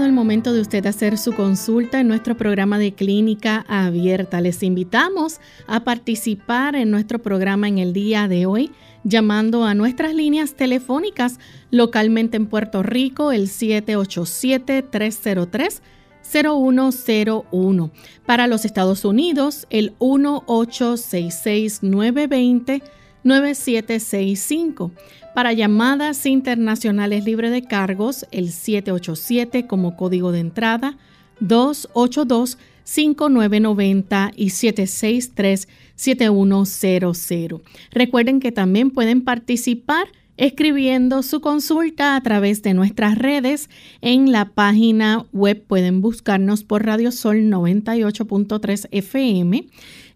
El momento de usted hacer su consulta en nuestro programa de clínica abierta. Les invitamos a participar en nuestro programa en el día de hoy llamando a nuestras líneas telefónicas localmente en Puerto Rico el 787-303-0101. Para los Estados Unidos el 1866-920-9765. Para llamadas internacionales libre de cargos, el 787 como código de entrada, 282-5990 y 763-7100. Recuerden que también pueden participar escribiendo su consulta a través de nuestras redes. En la página web pueden buscarnos por Radio Sol 98.3 FM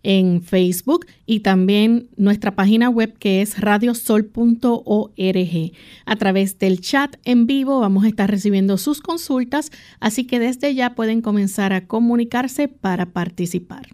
en Facebook y también nuestra página web que es radiosol.org. A través del chat en vivo vamos a estar recibiendo sus consultas, así que desde ya pueden comenzar a comunicarse para participar.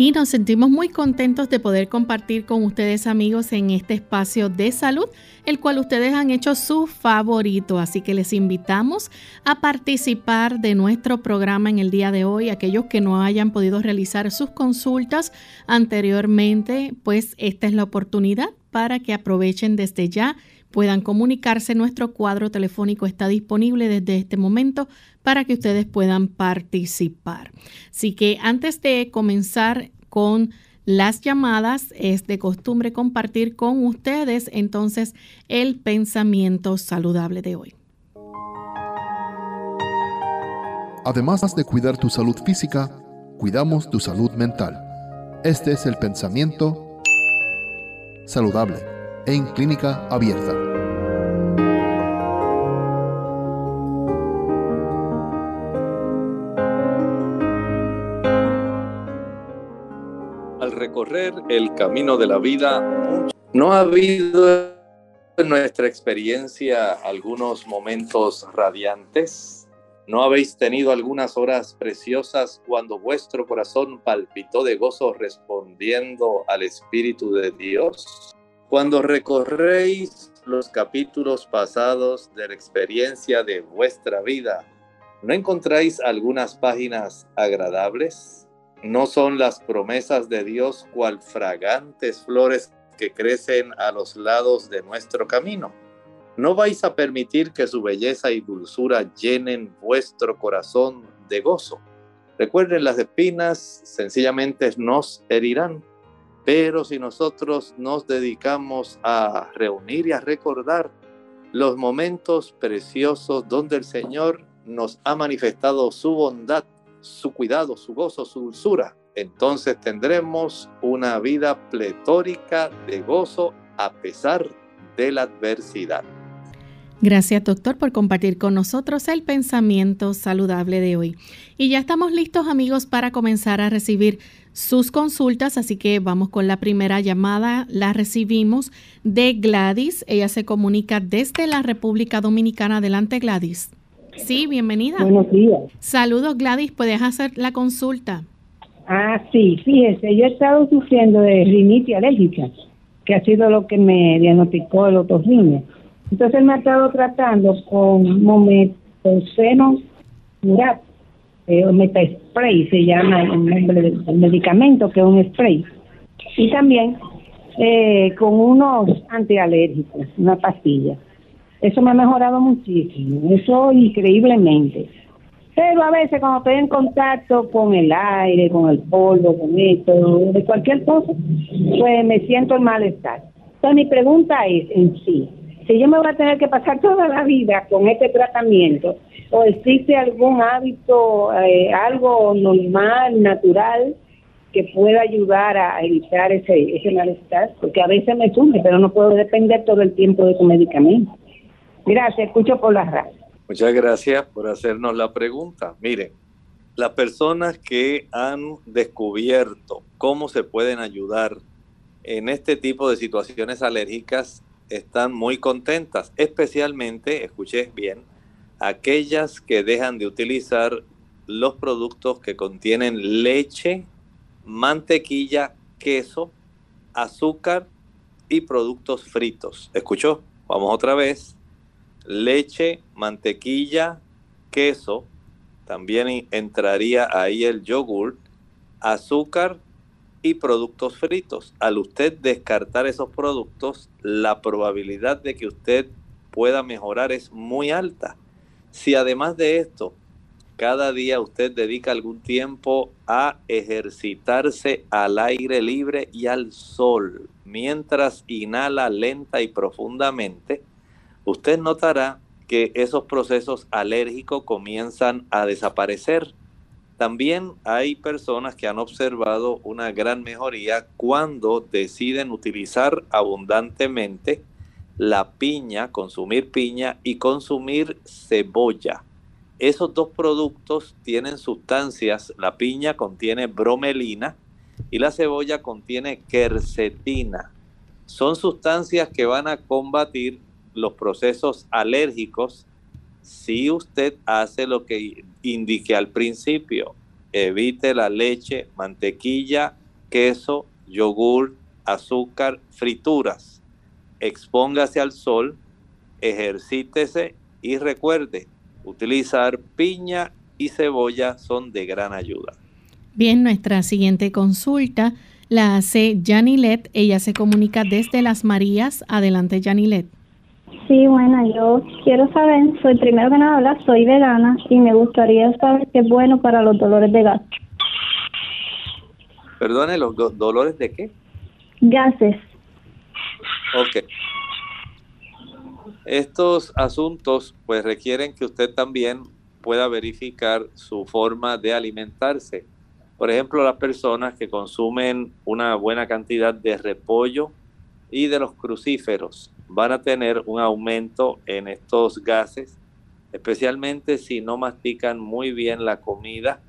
Y nos sentimos muy contentos de poder compartir con ustedes amigos en este espacio de salud, el cual ustedes han hecho su favorito, así que les invitamos a participar de nuestro programa en el día de hoy. Aquellos que no hayan podido realizar sus consultas anteriormente, pues esta es la oportunidad para que aprovechen desde ya puedan comunicarse. Nuestro cuadro telefónico está disponible desde este momento para que ustedes puedan participar. Así que antes de comenzar con las llamadas, es de costumbre compartir con ustedes entonces el pensamiento saludable de hoy. Además de cuidar tu salud física, cuidamos tu salud mental. Este es el pensamiento saludable en clínica abierta. El camino de la vida, no ha habido en nuestra experiencia algunos momentos radiantes. ¿No habéis tenido algunas horas preciosas cuando vuestro corazón palpitó de gozo respondiendo al Espíritu de Dios? Cuando recorréis los capítulos pasados de la experiencia de vuestra vida, ¿no encontráis algunas páginas agradables? ¿No son las promesas de Dios cual fragantes flores que crecen a los lados de nuestro camino? ¿No vais a permitir que su belleza y dulzura llenen vuestro corazón de gozo? Recuerden, las espinas sencillamente nos herirán, pero si nosotros nos dedicamos a reunir y a recordar los momentos preciosos donde el Señor nos ha manifestado su bondad, su cuidado, su gozo, su dulzura, entonces tendremos una vida pletórica de gozo a pesar de la adversidad. Gracias doctor por compartir con nosotros el pensamiento saludable de hoy. Y ya estamos listos amigos para comenzar a recibir sus consultas, así que vamos con la primera llamada. La recibimos de Gladys. Ella se comunica desde la República Dominicana. Adelante Gladys. Sí, bienvenida. Buenos días. Saludos Gladys, ¿puedes hacer la consulta? Ah, sí, fíjese, yo he estado sufriendo de rinitis alérgica, que ha sido lo que me diagnosticó el otorrino entonces me ha estado tratando con mometoceno murat, eh, spray se llama el nombre del medicamento, que es un spray. Y también eh, con unos antialérgicos, una pastilla. Eso me ha mejorado muchísimo, eso increíblemente. Pero a veces cuando estoy en contacto con el aire, con el polvo, con esto, de cualquier cosa, pues me siento el malestar. Entonces mi pregunta es en sí, si yo me voy a tener que pasar toda la vida con este tratamiento, o existe algún hábito, eh, algo normal, natural, que pueda ayudar a evitar ese, ese malestar, porque a veces me surge, pero no puedo depender todo el tiempo de su medicamento. Gracias, escucho por la radio. Muchas gracias por hacernos la pregunta. Miren, las personas que han descubierto cómo se pueden ayudar en este tipo de situaciones alérgicas están muy contentas, especialmente, escuché bien, aquellas que dejan de utilizar los productos que contienen leche, mantequilla, queso, azúcar y productos fritos. ¿Escuchó? Vamos otra vez. Leche, mantequilla, queso, también entraría ahí el yogur, azúcar y productos fritos. Al usted descartar esos productos, la probabilidad de que usted pueda mejorar es muy alta. Si además de esto, cada día usted dedica algún tiempo a ejercitarse al aire libre y al sol, mientras inhala lenta y profundamente, usted notará que esos procesos alérgicos comienzan a desaparecer. También hay personas que han observado una gran mejoría cuando deciden utilizar abundantemente la piña, consumir piña y consumir cebolla. Esos dos productos tienen sustancias, la piña contiene bromelina y la cebolla contiene quercetina. Son sustancias que van a combatir los procesos alérgicos si usted hace lo que indiqué al principio. Evite la leche, mantequilla, queso, yogur, azúcar, frituras expóngase al sol, ejercítese y recuerde, utilizar piña y cebolla son de gran ayuda. Bien, nuestra siguiente consulta la hace Janilet. Ella se comunica desde Las Marías. Adelante, Janilet. Sí, bueno, yo quiero saber, soy primero que nada, soy vegana y me gustaría saber qué es bueno para los dolores de gas. Perdone, ¿los dolores de qué? Gases. Ok. Estos asuntos pues requieren que usted también pueda verificar su forma de alimentarse. Por ejemplo, las personas que consumen una buena cantidad de repollo y de los crucíferos van a tener un aumento en estos gases, especialmente si no mastican muy bien la comida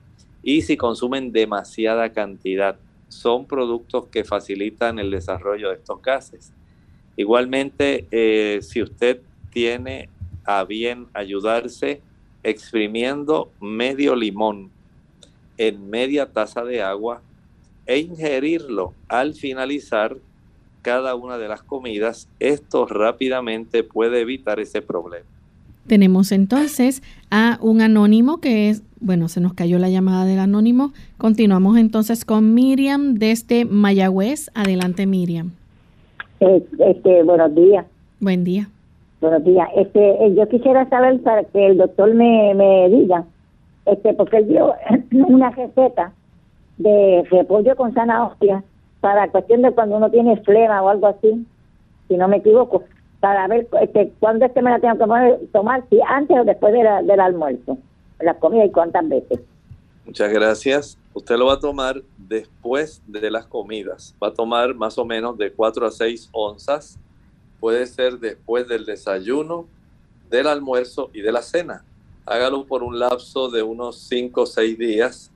y si consumen demasiada cantidad. Son productos que facilitan el desarrollo de estos gases. Igualmente, eh, si usted tiene a bien ayudarse exprimiendo medio limón en media taza de agua e ingerirlo al finalizar cada una de las comidas, esto rápidamente puede evitar ese problema. Tenemos entonces a un anónimo que es, bueno, se nos cayó la llamada del anónimo. Continuamos entonces con Miriam desde Mayagüez. Adelante, Miriam. Eh, este, buenos días. Buen día. Buenos días. Este, eh, yo quisiera saber para que el doctor me, me diga, este, porque él dio una receta de repollo con zanahoria para cuestión de cuando uno tiene flema o algo así, si no me equivoco, para ver este, cuándo es que me la tengo que tomar, si antes o después del almuerzo, la comida y cuántas veces. Muchas gracias. Usted lo va a tomar después de las comidas. Va a tomar más o menos de 4 a 6 onzas. Puede ser después del desayuno, del almuerzo y de la cena. Hágalo por un lapso de unos 5 o 6 días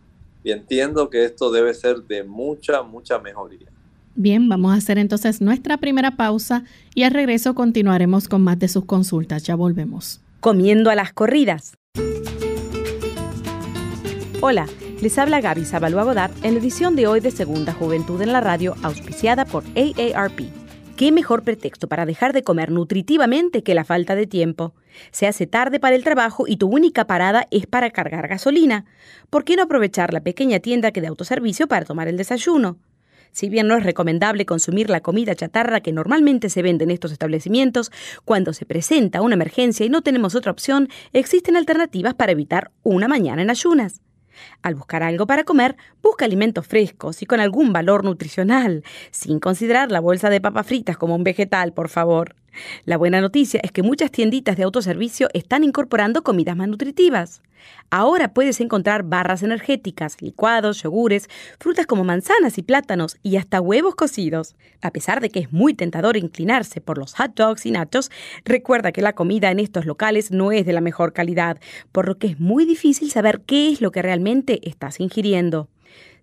y entiendo que esto debe ser de mucha, mucha mejoría. Bien, vamos a hacer entonces nuestra primera pausa y al regreso continuaremos con más de sus consultas. Ya volvemos. Comiendo a las corridas. Hola, les habla Gaby Zabalúa Godard en la edición de hoy de Segunda Juventud en la Radio, auspiciada por AARP. ¿Qué mejor pretexto para dejar de comer nutritivamente que la falta de tiempo? Se hace tarde para el trabajo y tu única parada es para cargar gasolina. ¿Por qué no aprovechar la pequeña tienda que de autoservicio para tomar el desayuno? Si bien no es recomendable consumir la comida chatarra que normalmente se vende en estos establecimientos, cuando se presenta una emergencia y no tenemos otra opción, existen alternativas para evitar una mañana en ayunas. Al buscar algo para comer, busca alimentos frescos y con algún valor nutricional, sin considerar la bolsa de papas fritas como un vegetal, por favor. La buena noticia es que muchas tienditas de autoservicio están incorporando comidas más nutritivas. Ahora puedes encontrar barras energéticas, licuados, yogures, frutas como manzanas y plátanos y hasta huevos cocidos. A pesar de que es muy tentador inclinarse por los hot dogs y nachos, recuerda que la comida en estos locales no es de la mejor calidad, por lo que es muy difícil saber qué es lo que realmente estás ingiriendo.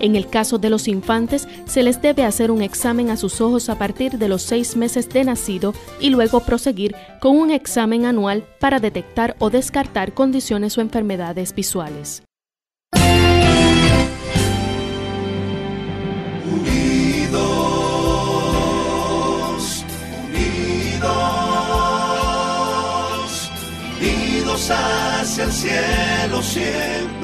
En el caso de los infantes, se les debe hacer un examen a sus ojos a partir de los seis meses de nacido y luego proseguir con un examen anual para detectar o descartar condiciones o enfermedades visuales. Unidos, unidos, unidos hacia el cielo, siempre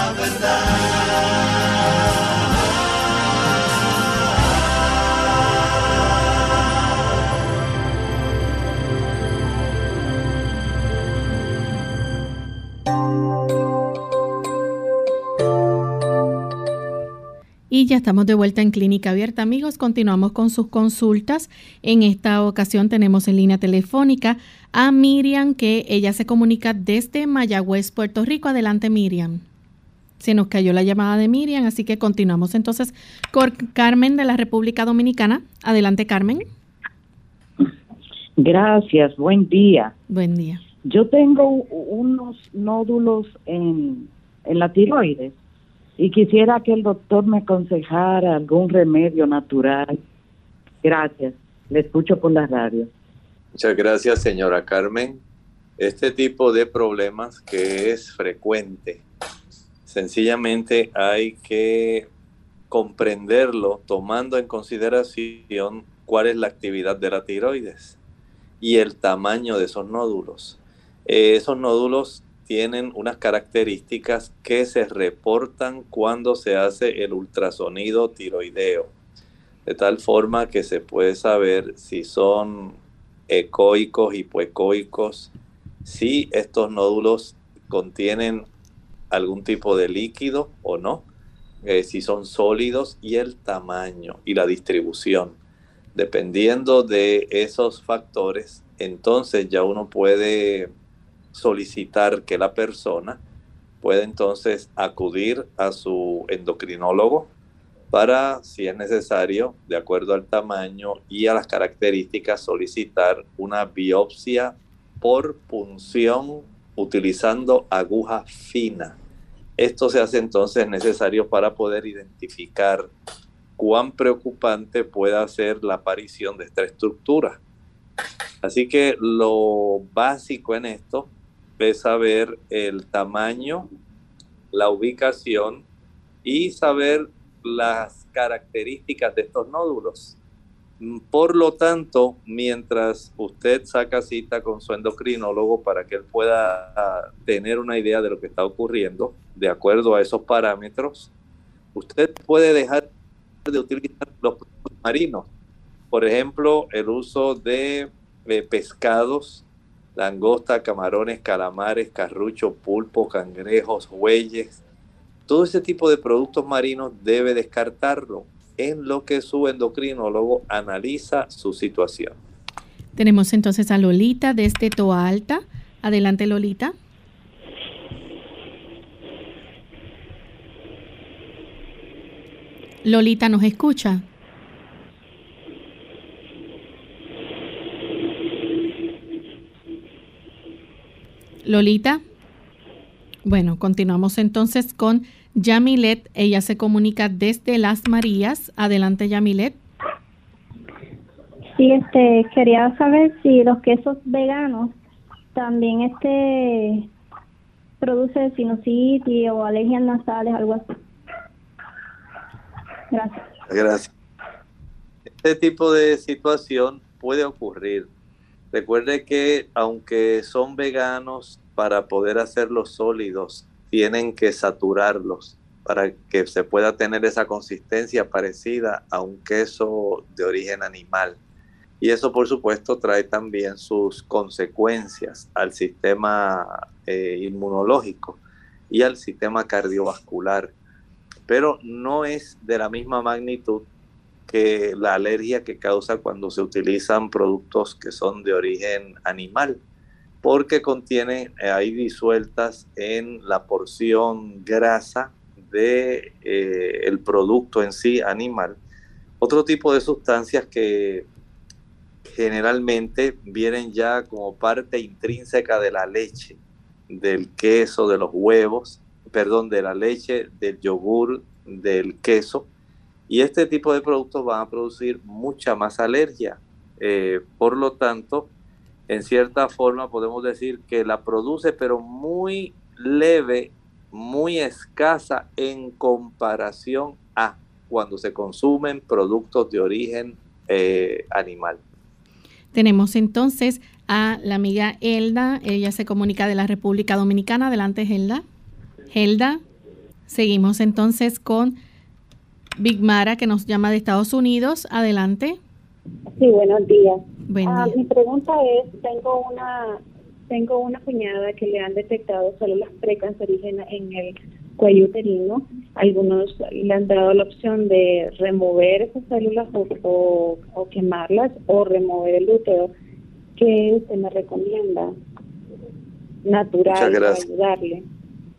ya estamos de vuelta en Clínica Abierta, amigos. Continuamos con sus consultas. En esta ocasión tenemos en línea telefónica a Miriam, que ella se comunica desde Mayagüez, Puerto Rico. Adelante, Miriam. Se nos cayó la llamada de Miriam, así que continuamos entonces con Carmen de la República Dominicana. Adelante, Carmen. Gracias, buen día. Buen día. Yo tengo unos nódulos en, en la tiroides y quisiera que el doctor me aconsejara algún remedio natural. Gracias. Le escucho por la radio. Muchas gracias, señora Carmen. Este tipo de problemas que es frecuente, sencillamente hay que comprenderlo tomando en consideración cuál es la actividad de la tiroides y el tamaño de esos nódulos. Eh, esos nódulos tienen unas características que se reportan cuando se hace el ultrasonido tiroideo, de tal forma que se puede saber si son ecoicos, hipoecoicos, si estos nódulos contienen algún tipo de líquido o no, eh, si son sólidos y el tamaño y la distribución. Dependiendo de esos factores, entonces ya uno puede solicitar que la persona pueda entonces acudir a su endocrinólogo para, si es necesario, de acuerdo al tamaño y a las características, solicitar una biopsia por punción utilizando aguja fina. Esto se hace entonces necesario para poder identificar cuán preocupante pueda ser la aparición de esta estructura. Así que lo básico en esto saber el tamaño, la ubicación y saber las características de estos nódulos. Por lo tanto, mientras usted saca cita con su endocrinólogo para que él pueda tener una idea de lo que está ocurriendo, de acuerdo a esos parámetros, usted puede dejar de utilizar los productos marinos. Por ejemplo, el uso de eh, pescados langosta, camarones, calamares, carrucho, pulpo, cangrejos, bueyes. Todo ese tipo de productos marinos debe descartarlo en lo que su endocrinólogo analiza su situación. Tenemos entonces a Lolita desde Toa Alta. Adelante, Lolita. Lolita nos escucha. Lolita. Bueno, continuamos entonces con Yamilet. Ella se comunica desde Las Marías. Adelante, Yamilet. Sí, este, quería saber si los quesos veganos también este produce sinusitis o alergias nasales, algo así. Gracias. Gracias. Este tipo de situación puede ocurrir. Recuerde que aunque son veganos, para poder hacerlos sólidos, tienen que saturarlos para que se pueda tener esa consistencia parecida a un queso de origen animal. Y eso, por supuesto, trae también sus consecuencias al sistema eh, inmunológico y al sistema cardiovascular. Pero no es de la misma magnitud que la alergia que causa cuando se utilizan productos que son de origen animal, porque contienen eh, ahí disueltas en la porción grasa de eh, el producto en sí animal otro tipo de sustancias que generalmente vienen ya como parte intrínseca de la leche, del queso, de los huevos, perdón, de la leche, del yogur, del queso. Y este tipo de productos van a producir mucha más alergia. Eh, por lo tanto, en cierta forma podemos decir que la produce, pero muy leve, muy escasa en comparación a cuando se consumen productos de origen eh, animal. Tenemos entonces a la amiga Elda, ella se comunica de la República Dominicana. Adelante, Helda. Helda, seguimos entonces con Big Mara, que nos llama de Estados Unidos. Adelante. Sí, buenos días. Buen ah, mi pregunta es, tengo una tengo una cuñada que le han detectado células precancerígenas en el cuello uterino. Algunos le han dado la opción de remover esas células o, o, quemarlas o remover el útero. ¿Qué usted me recomienda? Natural para ayudarle.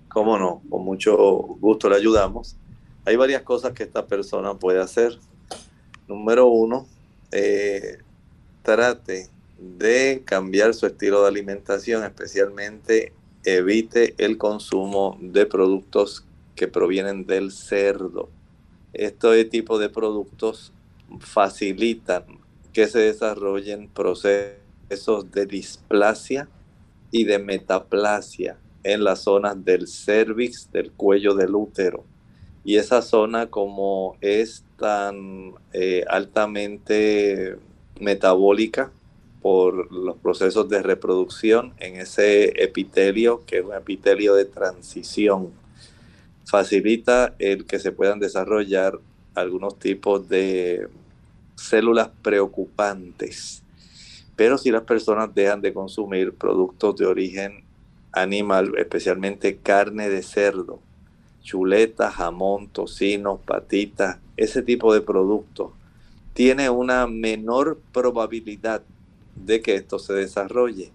Cómo no, con mucho gusto le ayudamos. Hay varias cosas que esta persona puede hacer. Número uno, eh, trate de cambiar su estilo de alimentación, especialmente evite el consumo de productos que provienen del cerdo. Este tipo de productos facilitan que se desarrollen procesos de displasia y de metaplasia en las zonas del cervix, del cuello del útero. Y esa zona como es tan eh, altamente metabólica por los procesos de reproducción en ese epitelio, que es un epitelio de transición, facilita el que se puedan desarrollar algunos tipos de células preocupantes. Pero si las personas dejan de consumir productos de origen animal, especialmente carne de cerdo, chuletas, jamón, tocino, patitas, ese tipo de productos, tiene una menor probabilidad de que esto se desarrolle.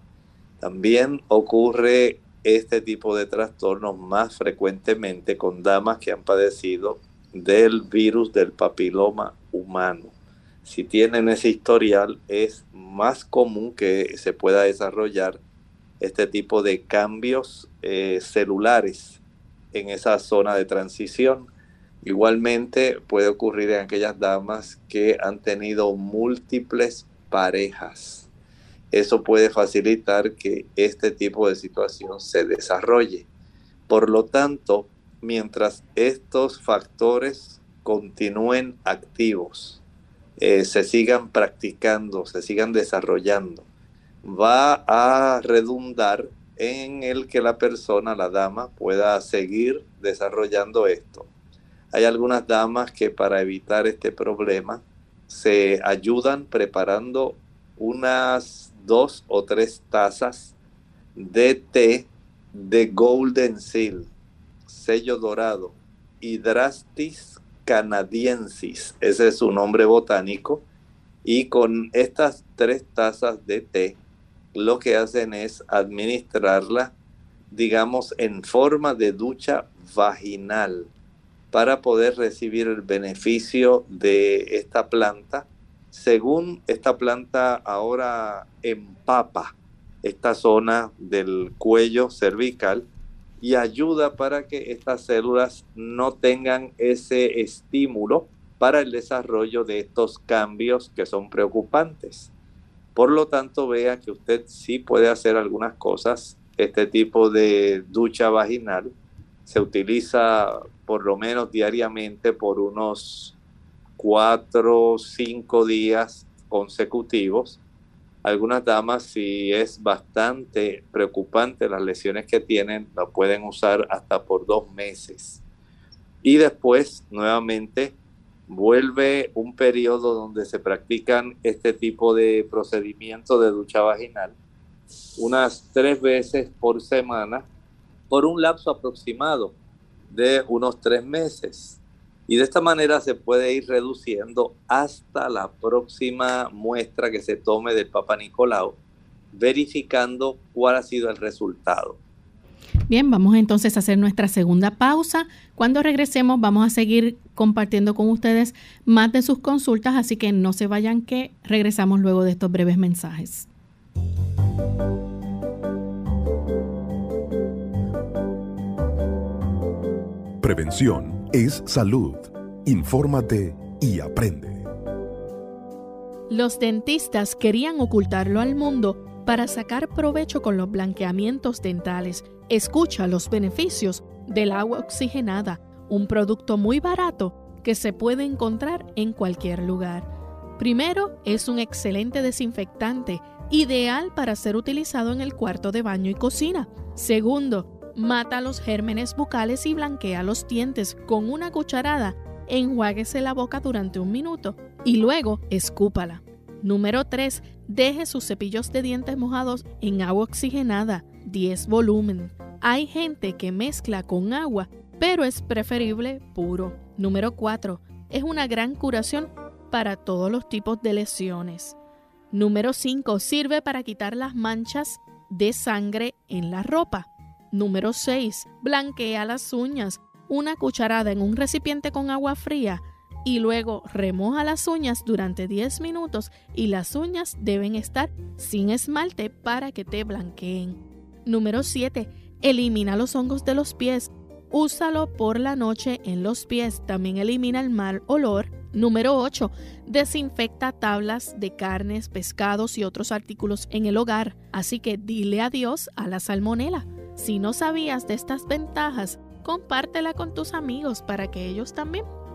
También ocurre este tipo de trastornos más frecuentemente con damas que han padecido del virus del papiloma humano. Si tienen ese historial, es más común que se pueda desarrollar este tipo de cambios eh, celulares en esa zona de transición. Igualmente puede ocurrir en aquellas damas que han tenido múltiples parejas. Eso puede facilitar que este tipo de situación se desarrolle. Por lo tanto, mientras estos factores continúen activos, eh, se sigan practicando, se sigan desarrollando, va a redundar en el que la persona, la dama, pueda seguir desarrollando esto. Hay algunas damas que para evitar este problema se ayudan preparando unas dos o tres tazas de té de Golden Seal, sello dorado, Hydrastis canadiensis, ese es su nombre botánico, y con estas tres tazas de té, lo que hacen es administrarla, digamos, en forma de ducha vaginal para poder recibir el beneficio de esta planta. Según esta planta ahora empapa esta zona del cuello cervical y ayuda para que estas células no tengan ese estímulo para el desarrollo de estos cambios que son preocupantes. Por lo tanto, vea que usted sí puede hacer algunas cosas. Este tipo de ducha vaginal se utiliza por lo menos diariamente por unos cuatro o cinco días consecutivos. Algunas damas, si es bastante preocupante las lesiones que tienen, lo pueden usar hasta por dos meses. Y después, nuevamente, vuelve un periodo donde se practican este tipo de procedimiento de ducha vaginal unas tres veces por semana por un lapso aproximado de unos tres meses. Y de esta manera se puede ir reduciendo hasta la próxima muestra que se tome del Papa Nicolau, verificando cuál ha sido el resultado. Bien, vamos entonces a hacer nuestra segunda pausa. Cuando regresemos vamos a seguir compartiendo con ustedes más de sus consultas, así que no se vayan que regresamos luego de estos breves mensajes. Prevención es salud. Infórmate y aprende. Los dentistas querían ocultarlo al mundo para sacar provecho con los blanqueamientos dentales. Escucha los beneficios del agua oxigenada, un producto muy barato que se puede encontrar en cualquier lugar. Primero, es un excelente desinfectante, ideal para ser utilizado en el cuarto de baño y cocina. Segundo, mata los gérmenes bucales y blanquea los dientes con una cucharada. Enjuáguese la boca durante un minuto y luego escúpala. Número 3. Deje sus cepillos de dientes mojados en agua oxigenada, 10 volumen. Hay gente que mezcla con agua, pero es preferible puro. Número 4. Es una gran curación para todos los tipos de lesiones. Número 5. Sirve para quitar las manchas de sangre en la ropa. Número 6. Blanquea las uñas. Una cucharada en un recipiente con agua fría y luego remoja las uñas durante 10 minutos y las uñas deben estar sin esmalte para que te blanqueen. Número 7. Elimina los hongos de los pies. Úsalo por la noche en los pies. También elimina el mal olor. Número 8. Desinfecta tablas de carnes, pescados y otros artículos en el hogar. Así que dile adiós a la salmonela. Si no sabías de estas ventajas, compártela con tus amigos para que ellos también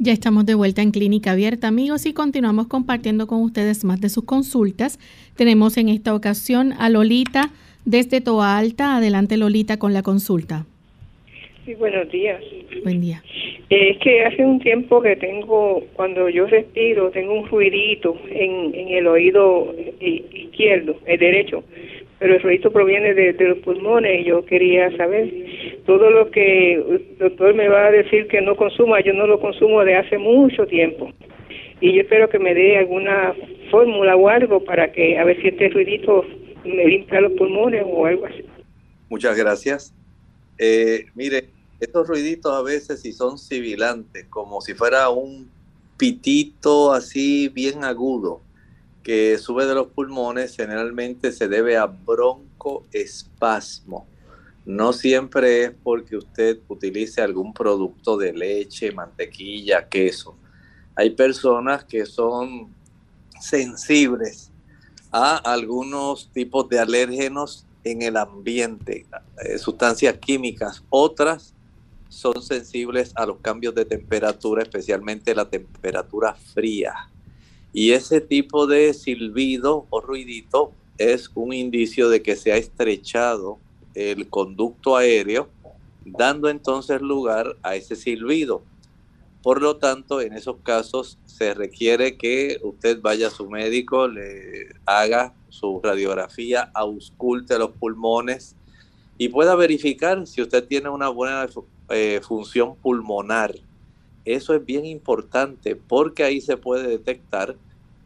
Ya estamos de vuelta en Clínica Abierta, amigos, y continuamos compartiendo con ustedes más de sus consultas. Tenemos en esta ocasión a Lolita desde Toa Alta. Adelante, Lolita, con la consulta. Sí, buenos días. Buen día. es que hace un tiempo que tengo, cuando yo respiro, tengo un ruidito en, en el oído izquierdo, el derecho, pero el ruidito proviene de, de los pulmones y yo quería saber todo lo que el doctor me va a decir que no consuma, yo no lo consumo de hace mucho tiempo. Y yo espero que me dé alguna fórmula o algo para que a ver si este ruidito me limpia los pulmones o algo así. Muchas gracias. Eh, mire, estos ruiditos a veces si son sibilantes, como si fuera un pitito así bien agudo que sube de los pulmones, generalmente se debe a broncoespasmo. No siempre es porque usted utilice algún producto de leche, mantequilla, queso. Hay personas que son sensibles a algunos tipos de alérgenos en el ambiente, eh, sustancias químicas. Otras son sensibles a los cambios de temperatura, especialmente la temperatura fría. Y ese tipo de silbido o ruidito es un indicio de que se ha estrechado el conducto aéreo, dando entonces lugar a ese silbido. Por lo tanto, en esos casos se requiere que usted vaya a su médico, le haga su radiografía, ausculte los pulmones y pueda verificar si usted tiene una buena eh, función pulmonar. Eso es bien importante porque ahí se puede detectar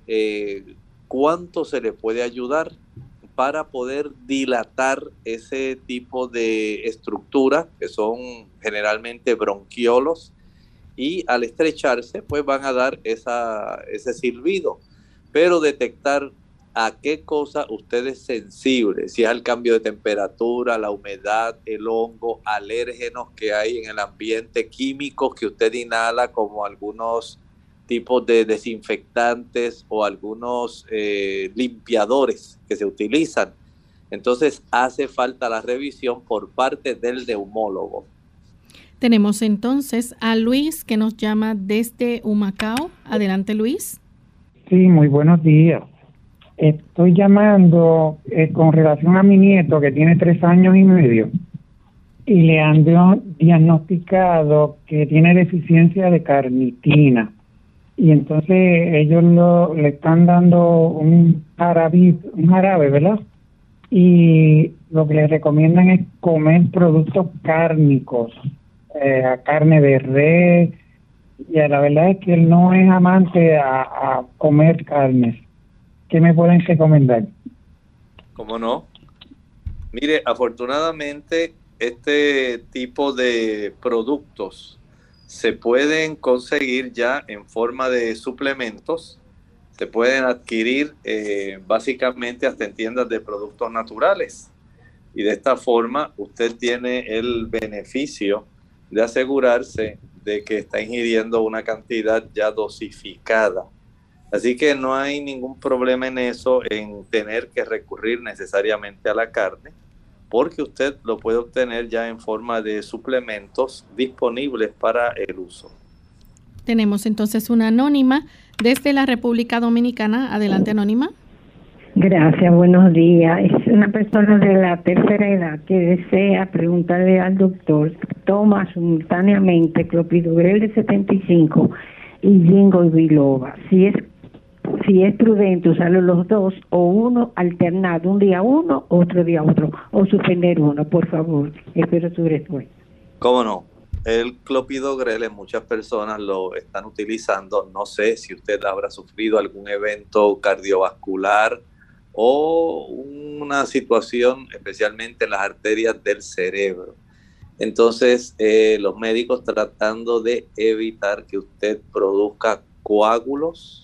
eh, cuánto se le puede ayudar para poder dilatar ese tipo de estructura que son generalmente bronquiolos y al estrecharse pues van a dar esa, ese silbido. Pero detectar a qué cosa usted es sensible, si es al cambio de temperatura, la humedad, el hongo, alérgenos que hay en el ambiente, químicos que usted inhala como algunos tipos de desinfectantes o algunos eh, limpiadores que se utilizan. Entonces hace falta la revisión por parte del neumólogo. Tenemos entonces a Luis que nos llama desde Humacao. Adelante Luis. Sí, muy buenos días. Estoy llamando eh, con relación a mi nieto que tiene tres años y medio y le han diagnosticado que tiene deficiencia de carnitina. Y entonces ellos lo, le están dando un jarabe, un jarabe, ¿verdad? Y lo que le recomiendan es comer productos cárnicos, eh, carne de res. Y la verdad es que él no es amante a, a comer carnes. ¿Qué me pueden recomendar? ¿Cómo no? Mire, afortunadamente este tipo de productos se pueden conseguir ya en forma de suplementos, se pueden adquirir eh, básicamente hasta en tiendas de productos naturales. Y de esta forma usted tiene el beneficio de asegurarse de que está ingiriendo una cantidad ya dosificada Así que no hay ningún problema en eso, en tener que recurrir necesariamente a la carne, porque usted lo puede obtener ya en forma de suplementos disponibles para el uso. Tenemos entonces una anónima desde la República Dominicana. Adelante, anónima. Gracias, buenos días. Es una persona de la tercera edad que desea preguntarle al doctor, toma simultáneamente clopidogrel de 75 y y biloba. Si es si es prudente usarlo los dos o uno alternado, un día uno, otro día otro, o suspender uno, por favor. Espero tu respuesta. ¿Cómo no? El clopidogrel muchas personas lo están utilizando. No sé si usted habrá sufrido algún evento cardiovascular o una situación especialmente en las arterias del cerebro. Entonces, eh, los médicos tratando de evitar que usted produzca coágulos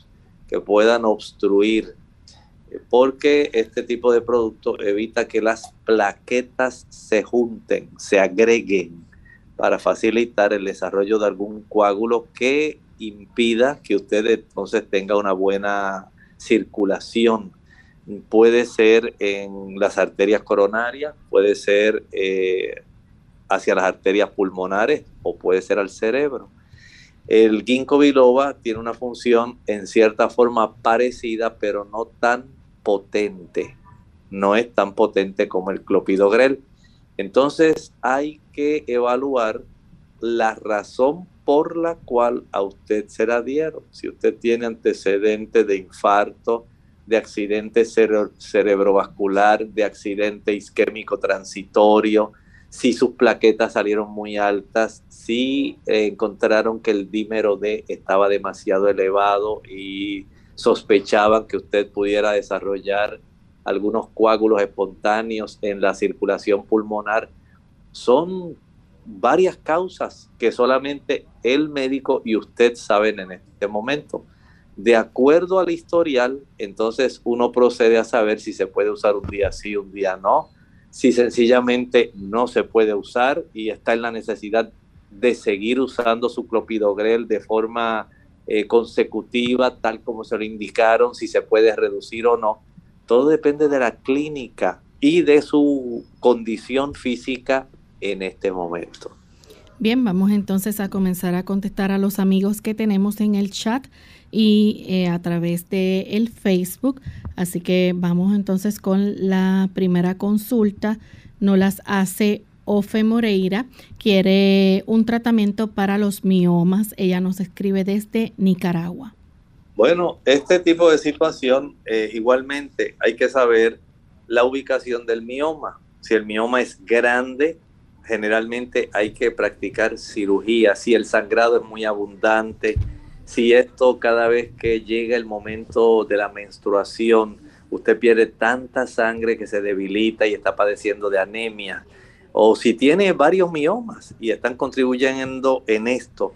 que puedan obstruir, porque este tipo de producto evita que las plaquetas se junten, se agreguen para facilitar el desarrollo de algún coágulo que impida que usted entonces tenga una buena circulación. Puede ser en las arterias coronarias, puede ser eh, hacia las arterias pulmonares o puede ser al cerebro. El ginkgo biloba tiene una función en cierta forma parecida, pero no tan potente. No es tan potente como el clopidogrel. Entonces hay que evaluar la razón por la cual a usted se la dieron. Si usted tiene antecedentes de infarto, de accidente cerebrovascular, de accidente isquémico transitorio, si sus plaquetas salieron muy altas, si encontraron que el dímero D estaba demasiado elevado y sospechaban que usted pudiera desarrollar algunos coágulos espontáneos en la circulación pulmonar. Son varias causas que solamente el médico y usted saben en este momento. De acuerdo al historial, entonces uno procede a saber si se puede usar un día sí, un día no, si sencillamente no se puede usar y está en la necesidad de seguir usando su clopidogrel de forma eh, consecutiva, tal como se lo indicaron, si se puede reducir o no. Todo depende de la clínica y de su condición física en este momento. Bien, vamos entonces a comenzar a contestar a los amigos que tenemos en el chat y eh, a través de el Facebook. Así que vamos entonces con la primera consulta. No las hace Ofe Moreira. Quiere un tratamiento para los miomas. Ella nos escribe desde Nicaragua. Bueno, este tipo de situación eh, igualmente hay que saber la ubicación del mioma. Si el mioma es grande, generalmente hay que practicar cirugía. Si el sangrado es muy abundante, si esto cada vez que llega el momento de la menstruación, usted pierde tanta sangre que se debilita y está padeciendo de anemia, o si tiene varios miomas y están contribuyendo en esto,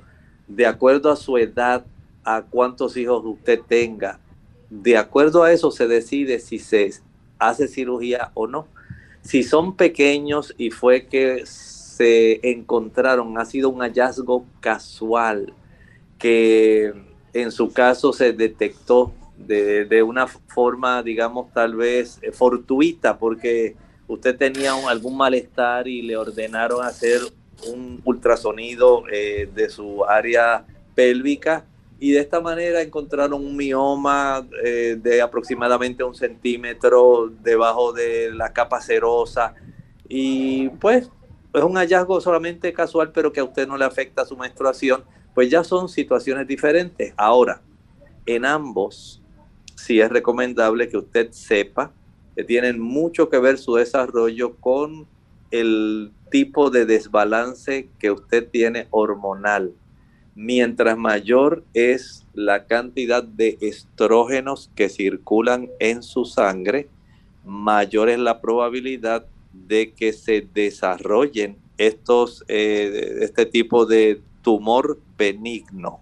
de acuerdo a su edad, a cuántos hijos usted tenga. De acuerdo a eso se decide si se hace cirugía o no. Si son pequeños y fue que se encontraron, ha sido un hallazgo casual que en su caso se detectó de, una forma, digamos, tal vez fortuita, porque usted tenía algún malestar y le ordenaron hacer un ultrasonido eh, de su área pélvica y de esta manera encontraron un mioma eh, de aproximadamente un centímetro debajo de la capa cerosa y pues es un hallazgo solamente casual pero que a usted no le afecta su menstruación, pues ya son situaciones diferentes. Ahora, en ambos sí es recomendable que usted sepa que tienen mucho que ver su desarrollo con el tipo de desbalance que usted tiene hormonal mientras mayor es la cantidad de estrógenos que circulan en su sangre, mayor es la probabilidad de que se desarrollen estos, eh, este tipo de tumor benigno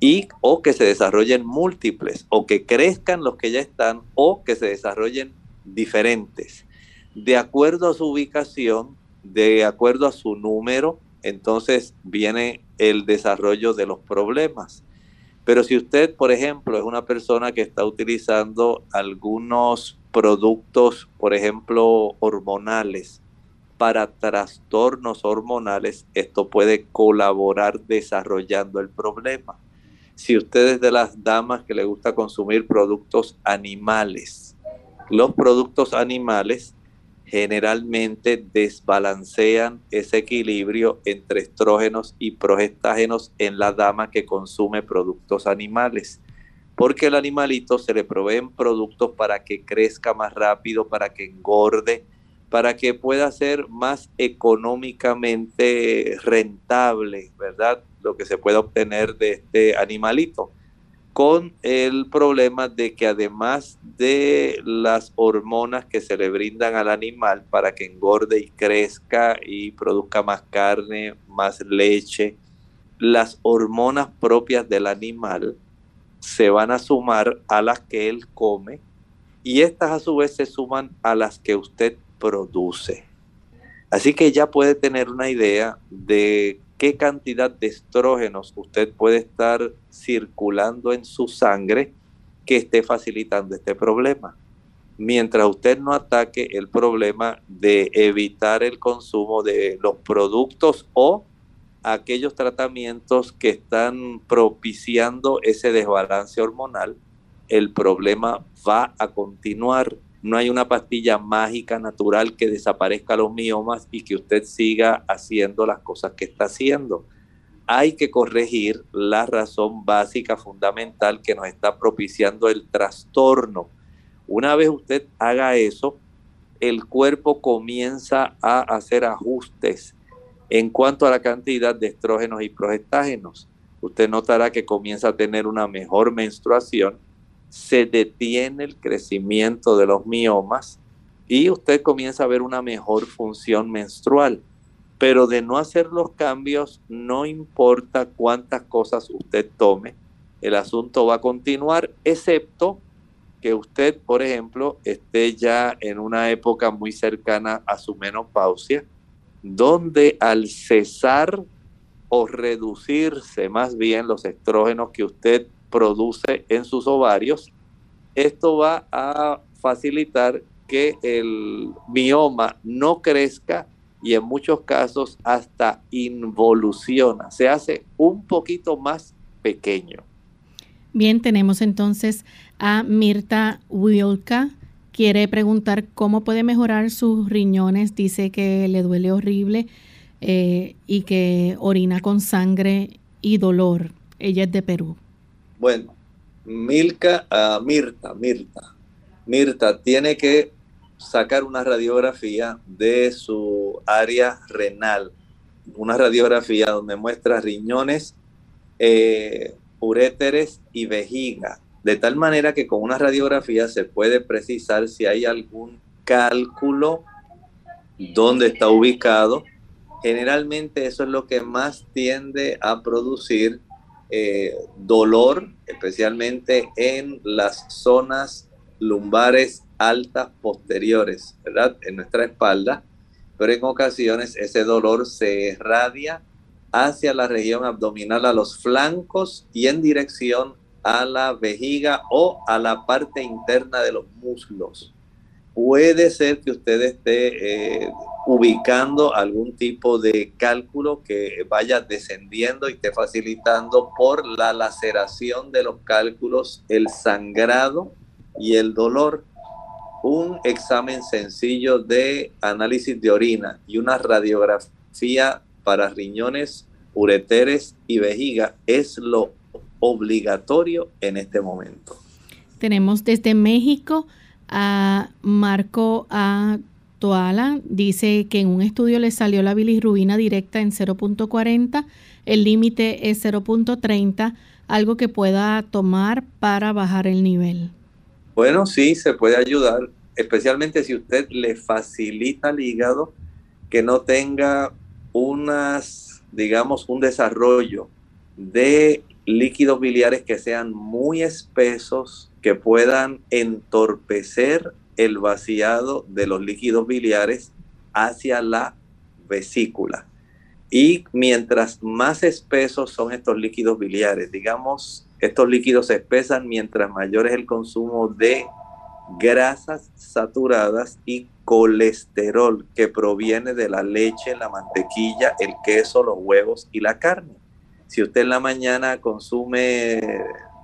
y o que se desarrollen múltiples o que crezcan los que ya están o que se desarrollen diferentes. De acuerdo a su ubicación, de acuerdo a su número, entonces viene el desarrollo de los problemas. Pero si usted, por ejemplo, es una persona que está utilizando algunos productos, por ejemplo, hormonales, para trastornos hormonales, esto puede colaborar desarrollando el problema. Si usted es de las damas que le gusta consumir productos animales, los productos animales generalmente desbalancean ese equilibrio entre estrógenos y progestágenos en la dama que consume productos animales. Porque el animalito se le proveen productos para que crezca más rápido, para que engorde, para que pueda ser más económicamente rentable, ¿verdad? Lo que se pueda obtener de este animalito con el problema de que además de las hormonas que se le brindan al animal para que engorde y crezca y produzca más carne, más leche, las hormonas propias del animal se van a sumar a las que él come y estas a su vez se suman a las que usted produce. Así que ya puede tener una idea de qué cantidad de estrógenos usted puede estar circulando en su sangre que esté facilitando este problema. Mientras usted no ataque el problema de evitar el consumo de los productos o aquellos tratamientos que están propiciando ese desbalance hormonal, el problema va a continuar no hay una pastilla mágica natural que desaparezca los miomas y que usted siga haciendo las cosas que está haciendo. hay que corregir la razón básica fundamental que nos está propiciando el trastorno. Una vez usted haga eso, el cuerpo comienza a hacer ajustes en cuanto a la cantidad de estrógenos y progestágenos. Usted notará que comienza a tener una mejor menstruación, se detiene el crecimiento de los miomas y usted comienza a ver una mejor función menstrual. Pero de no hacer los cambios, no importa cuántas cosas usted tome, el asunto va a continuar, excepto que usted, por ejemplo, esté ya en una época muy cercana a su menopausia, donde al cesar o reducirse más bien los estrógenos que usted produce en sus ovarios, esto va a facilitar que el mioma no crezca y en muchos casos hasta involuciona, se hace un poquito más pequeño. Bien, tenemos entonces a Mirta Wilka. Quiere preguntar cómo puede mejorar sus riñones. Dice que le duele horrible eh, y que orina con sangre y dolor. Ella es de Perú. Bueno, Milka, uh, Mirta, Mirta. Mirta tiene que sacar una radiografía de su área renal, una radiografía donde muestra riñones, eh, uréteres y vejiga, de tal manera que con una radiografía se puede precisar si hay algún cálculo donde está ubicado. Generalmente eso es lo que más tiende a producir eh, dolor, especialmente en las zonas lumbares altas posteriores, ¿verdad? En nuestra espalda, pero en ocasiones ese dolor se irradia hacia la región abdominal, a los flancos y en dirección a la vejiga o a la parte interna de los muslos. Puede ser que usted esté eh, ubicando algún tipo de cálculo que vaya descendiendo y esté facilitando por la laceración de los cálculos el sangrado y el dolor. Un examen sencillo de análisis de orina y una radiografía para riñones, ureteres y vejiga es lo obligatorio en este momento. Tenemos desde México a Marco A. Toala. Dice que en un estudio le salió la bilirrubina directa en 0.40, el límite es 0.30, algo que pueda tomar para bajar el nivel. Bueno, sí, se puede ayudar, especialmente si usted le facilita al hígado que no tenga unas, digamos, un desarrollo de líquidos biliares que sean muy espesos, que puedan entorpecer el vaciado de los líquidos biliares hacia la vesícula. Y mientras más espesos son estos líquidos biliares, digamos, estos líquidos se espesan mientras mayor es el consumo de grasas saturadas y colesterol que proviene de la leche, la mantequilla, el queso, los huevos y la carne. Si usted en la mañana consume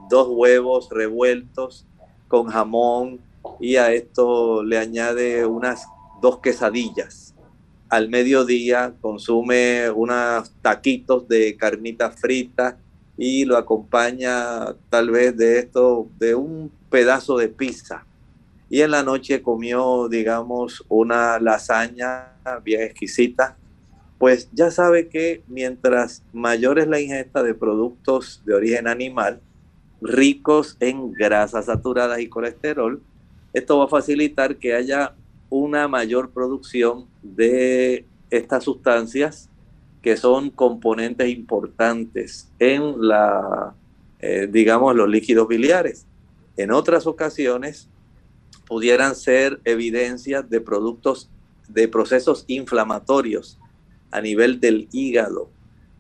dos huevos revueltos con jamón y a esto le añade unas dos quesadillas, al mediodía consume unos taquitos de carnita frita y lo acompaña tal vez de esto, de un pedazo de pizza. Y en la noche comió, digamos, una lasaña bien exquisita pues ya sabe que mientras mayor es la ingesta de productos de origen animal, ricos en grasas saturadas y colesterol, esto va a facilitar que haya una mayor producción de estas sustancias que son componentes importantes en la, eh, digamos, los líquidos biliares. En otras ocasiones pudieran ser evidencias de productos de procesos inflamatorios a nivel del hígado,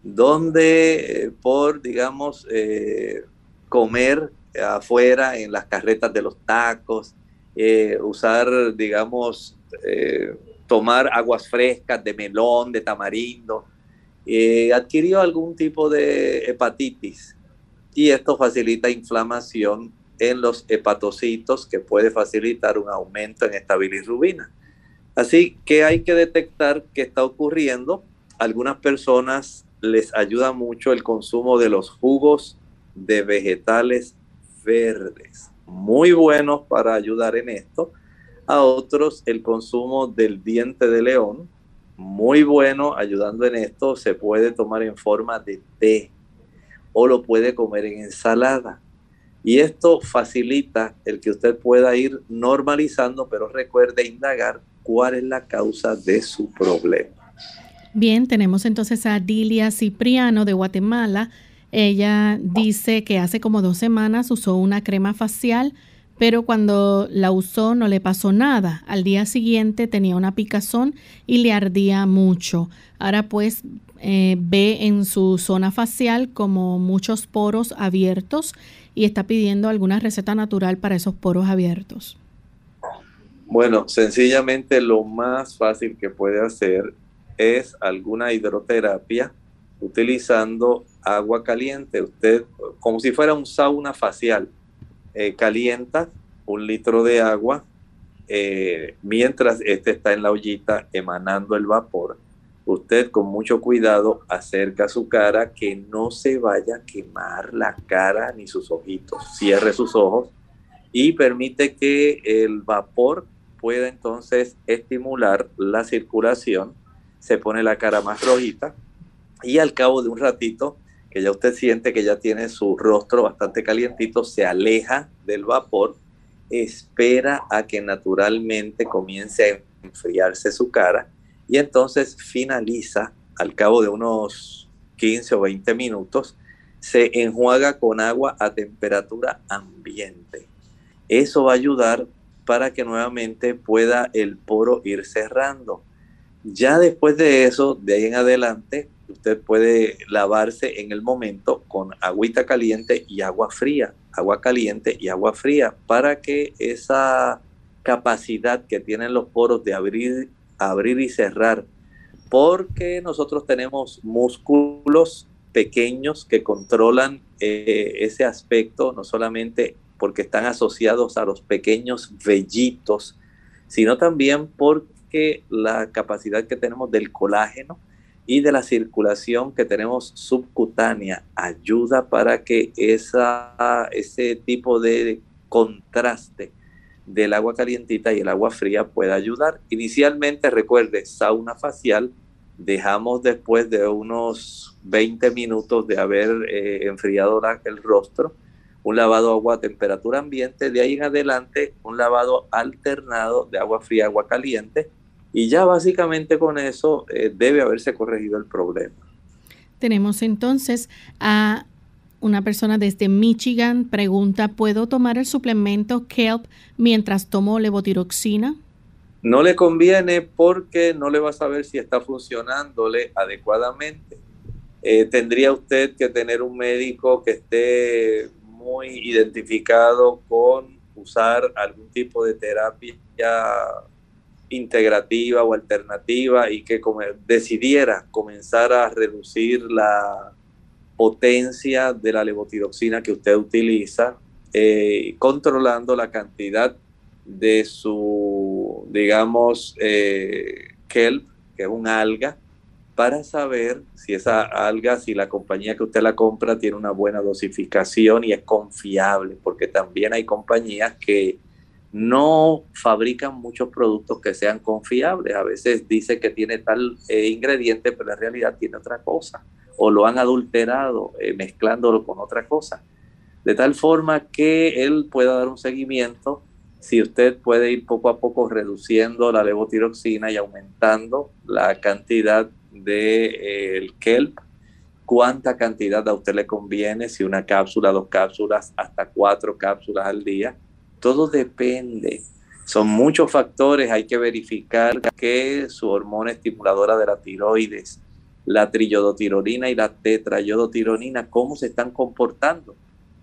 donde eh, por, digamos, eh, comer afuera en las carretas de los tacos, eh, usar, digamos, tomar aguas frescas de melón, de tamarindo, adquirió algún tipo de hepatitis y esto facilita inflamación en los hepatocitos que puede facilitar un aumento en esta bilirrubina. Así que hay que detectar qué está ocurriendo. Algunas personas les ayuda mucho el consumo de los jugos de vegetales verdes, muy buenos para ayudar en esto. A otros el consumo del diente de león, muy bueno ayudando en esto, se puede tomar en forma de té o lo puede comer en ensalada. Y esto facilita el que usted pueda ir normalizando, pero recuerde indagar cuál es la causa de su problema. Bien, tenemos entonces a Dilia Cipriano de Guatemala. Ella dice que hace como dos semanas usó una crema facial, pero cuando la usó no le pasó nada. Al día siguiente tenía una picazón y le ardía mucho. Ahora pues eh, ve en su zona facial como muchos poros abiertos y está pidiendo alguna receta natural para esos poros abiertos. Bueno, sencillamente lo más fácil que puede hacer es alguna hidroterapia utilizando agua caliente. Usted, como si fuera un sauna facial, eh, calienta un litro de agua eh, mientras este está en la ollita emanando el vapor. Usted con mucho cuidado acerca su cara que no se vaya a quemar la cara ni sus ojitos. Cierre sus ojos y permite que el vapor pueda entonces estimular la circulación, se pone la cara más rojita y al cabo de un ratito, que ya usted siente que ya tiene su rostro bastante calientito, se aleja del vapor, espera a que naturalmente comience a enfriarse su cara y entonces finaliza al cabo de unos 15 o 20 minutos, se enjuaga con agua a temperatura ambiente. Eso va a ayudar para que nuevamente pueda el poro ir cerrando. Ya después de eso, de ahí en adelante, usted puede lavarse en el momento con agüita caliente y agua fría, agua caliente y agua fría, para que esa capacidad que tienen los poros de abrir, abrir y cerrar, porque nosotros tenemos músculos pequeños que controlan eh, ese aspecto, no solamente porque están asociados a los pequeños vellitos, sino también porque la capacidad que tenemos del colágeno y de la circulación que tenemos subcutánea ayuda para que esa, ese tipo de contraste del agua calientita y el agua fría pueda ayudar. Inicialmente, recuerde, sauna facial, dejamos después de unos 20 minutos de haber eh, enfriado el rostro, un lavado agua a temperatura ambiente, de ahí en adelante un lavado alternado de agua fría, agua caliente, y ya básicamente con eso eh, debe haberse corregido el problema. Tenemos entonces a una persona desde Michigan, pregunta, ¿puedo tomar el suplemento Kelp mientras tomo levotiroxina? No le conviene porque no le va a saber si está funcionándole adecuadamente. Eh, tendría usted que tener un médico que esté muy identificado con usar algún tipo de terapia integrativa o alternativa y que decidiera comenzar a reducir la potencia de la levotiroxina que usted utiliza, eh, controlando la cantidad de su, digamos, eh, kelp, que es un alga, para saber si esa alga, si la compañía que usted la compra tiene una buena dosificación y es confiable, porque también hay compañías que no fabrican muchos productos que sean confiables. A veces dice que tiene tal eh, ingrediente, pero en realidad tiene otra cosa, o lo han adulterado eh, mezclándolo con otra cosa. De tal forma que él pueda dar un seguimiento si usted puede ir poco a poco reduciendo la levotiroxina y aumentando la cantidad de eh, el kelp, cuánta cantidad a usted le conviene, si una cápsula, dos cápsulas, hasta cuatro cápsulas al día. Todo depende. Son muchos factores. Hay que verificar que su hormona estimuladora de la tiroides, la triyodotironina y la tetrayodotironina, cómo se están comportando.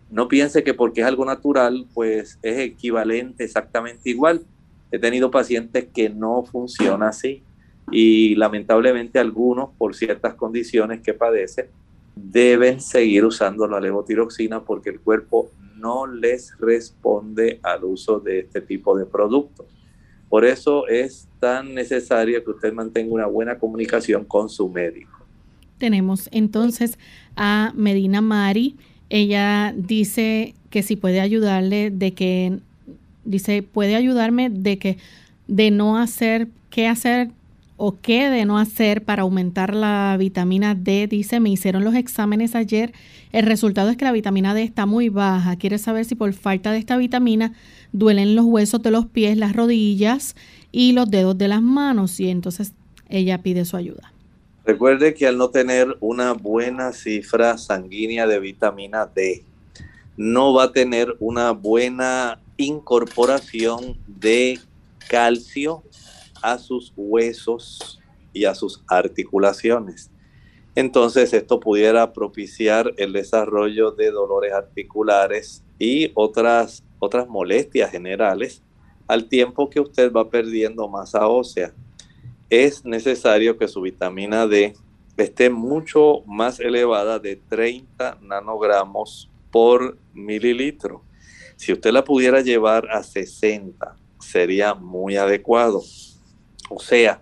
No piense que porque es algo natural, pues es equivalente exactamente igual. He tenido pacientes que no funciona así y lamentablemente algunos, por ciertas condiciones que padecen, deben seguir usando la levotiroxina porque el cuerpo no les responde al uso de este tipo de productos. Por eso es tan necesario que usted mantenga una buena comunicación con su médico. Tenemos entonces a Medina Mari. Ella dice que si puede ayudarle de que, dice, puede ayudarme de que, de no hacer, qué hacer o qué de no hacer para aumentar la vitamina D. Dice, me hicieron los exámenes ayer. El resultado es que la vitamina D está muy baja. Quiere saber si por falta de esta vitamina duelen los huesos de los pies, las rodillas y los dedos de las manos. Y entonces ella pide su ayuda. Recuerde que al no tener una buena cifra sanguínea de vitamina D, no va a tener una buena incorporación de calcio a sus huesos y a sus articulaciones. Entonces esto pudiera propiciar el desarrollo de dolores articulares y otras, otras molestias generales al tiempo que usted va perdiendo masa ósea. Es necesario que su vitamina D esté mucho más elevada de 30 nanogramos por mililitro. Si usted la pudiera llevar a 60, sería muy adecuado. O sea,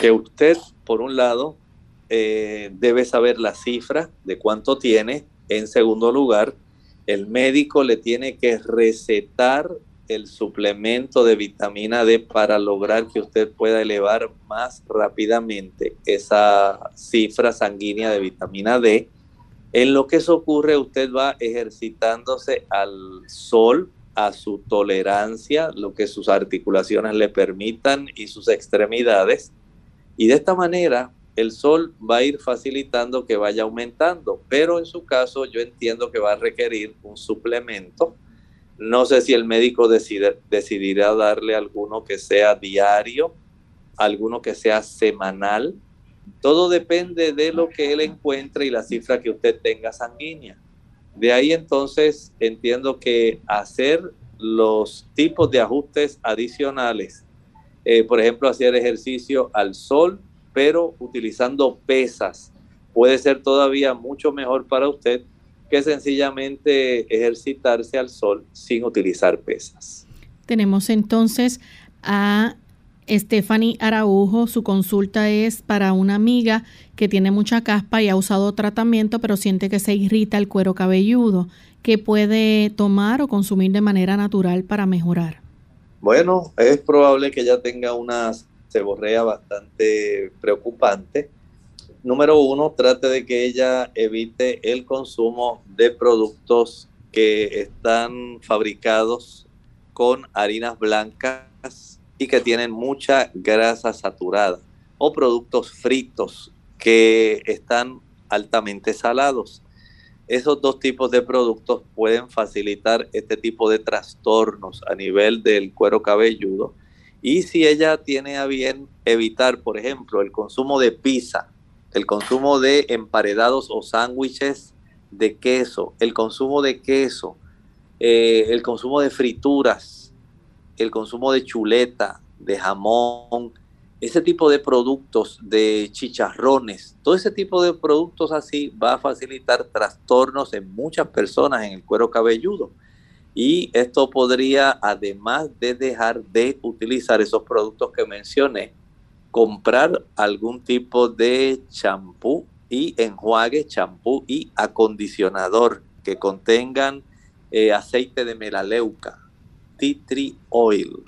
que usted, por un lado, eh, debe saber la cifra de cuánto tiene. En segundo lugar, el médico le tiene que recetar el suplemento de vitamina D para lograr que usted pueda elevar más rápidamente esa cifra sanguínea de vitamina D. En lo que eso ocurre, usted va ejercitándose al sol a su tolerancia, lo que sus articulaciones le permitan y sus extremidades. Y de esta manera el sol va a ir facilitando que vaya aumentando, pero en su caso yo entiendo que va a requerir un suplemento. No sé si el médico decide, decidirá darle alguno que sea diario, alguno que sea semanal. Todo depende de lo que él encuentre y la cifra que usted tenga sanguínea. De ahí entonces entiendo que hacer los tipos de ajustes adicionales, eh, por ejemplo, hacer ejercicio al sol, pero utilizando pesas, puede ser todavía mucho mejor para usted que sencillamente ejercitarse al sol sin utilizar pesas. Tenemos entonces a Stephanie Araujo, su consulta es para una amiga que tiene mucha caspa y ha usado tratamiento, pero siente que se irrita el cuero cabelludo. ¿Qué puede tomar o consumir de manera natural para mejorar? Bueno, es probable que ella tenga una seborrea bastante preocupante. Número uno, trate de que ella evite el consumo de productos que están fabricados con harinas blancas y que tienen mucha grasa saturada o productos fritos que están altamente salados. Esos dos tipos de productos pueden facilitar este tipo de trastornos a nivel del cuero cabelludo. Y si ella tiene a bien evitar, por ejemplo, el consumo de pizza, el consumo de emparedados o sándwiches de queso, el consumo de queso, eh, el consumo de frituras, el consumo de chuleta, de jamón, ese tipo de productos, de chicharrones, todo ese tipo de productos así va a facilitar trastornos en muchas personas en el cuero cabelludo. Y esto podría, además de dejar de utilizar esos productos que mencioné, comprar algún tipo de champú y enjuague, champú y acondicionador que contengan eh, aceite de melaleuca, tea oil.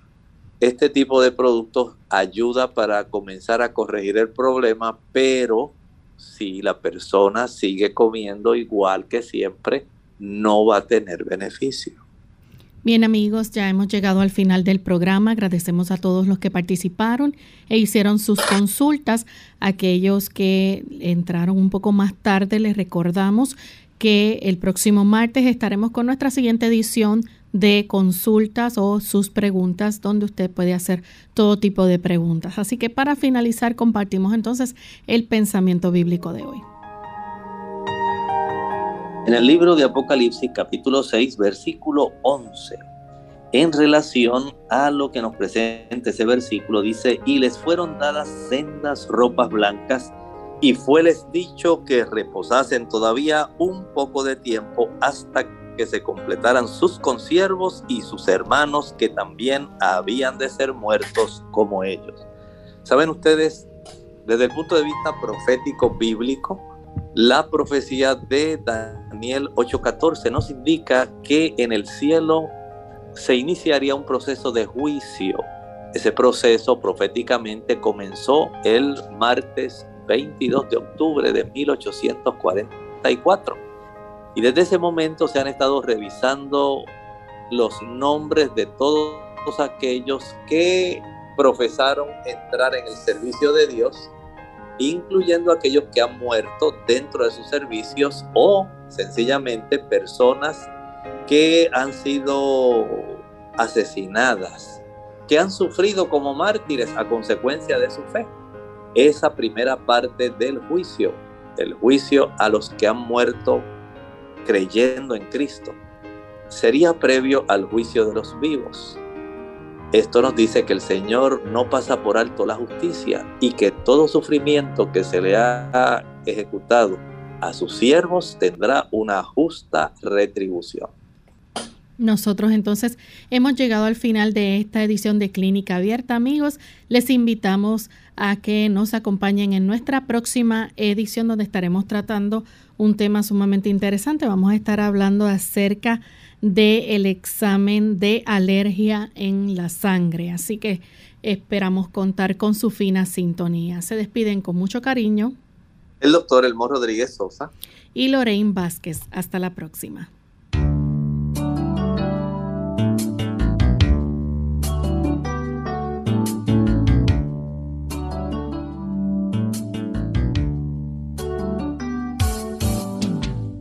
Este tipo de productos ayuda para comenzar a corregir el problema, pero si la persona sigue comiendo igual que siempre, no va a tener beneficio. Bien amigos, ya hemos llegado al final del programa. Agradecemos a todos los que participaron e hicieron sus consultas. Aquellos que entraron un poco más tarde, les recordamos que el próximo martes estaremos con nuestra siguiente edición de consultas o sus preguntas donde usted puede hacer todo tipo de preguntas. Así que para finalizar compartimos entonces el pensamiento bíblico de hoy. En el libro de Apocalipsis capítulo 6 versículo 11, en relación a lo que nos presenta ese versículo, dice, y les fueron dadas sendas ropas blancas y fueles dicho que reposasen todavía un poco de tiempo hasta que se completaran sus consiervos y sus hermanos que también habían de ser muertos como ellos. ¿Saben ustedes, desde el punto de vista profético bíblico, La profecía de Daniel 8:14 nos indica que en el cielo se iniciaría un proceso de juicio. Ese proceso proféticamente comenzó el martes 22 de octubre de 1844. Y desde ese momento se han estado revisando los nombres de todos aquellos que profesaron entrar en el servicio de Dios, incluyendo aquellos que han muerto dentro de sus servicios o sencillamente personas que han sido asesinadas, que han sufrido como mártires a consecuencia de su fe. Esa primera parte del juicio, el juicio a los que han muerto creyendo en Cristo, sería previo al juicio de los vivos. Esto nos dice que el Señor no pasa por alto la justicia y que todo sufrimiento que se le ha ejecutado a sus siervos tendrá una justa retribución. Nosotros entonces hemos llegado al final de esta edición de Clínica Abierta, amigos. Les invitamos a que nos acompañen en nuestra próxima edición donde estaremos tratando un tema sumamente interesante. Vamos a estar hablando acerca del examen de alergia en la sangre. Así que esperamos contar con su fina sintonía. Se despiden con mucho cariño. El doctor Elmo Rodríguez Sosa. Y Lorraine Vázquez. Hasta la próxima.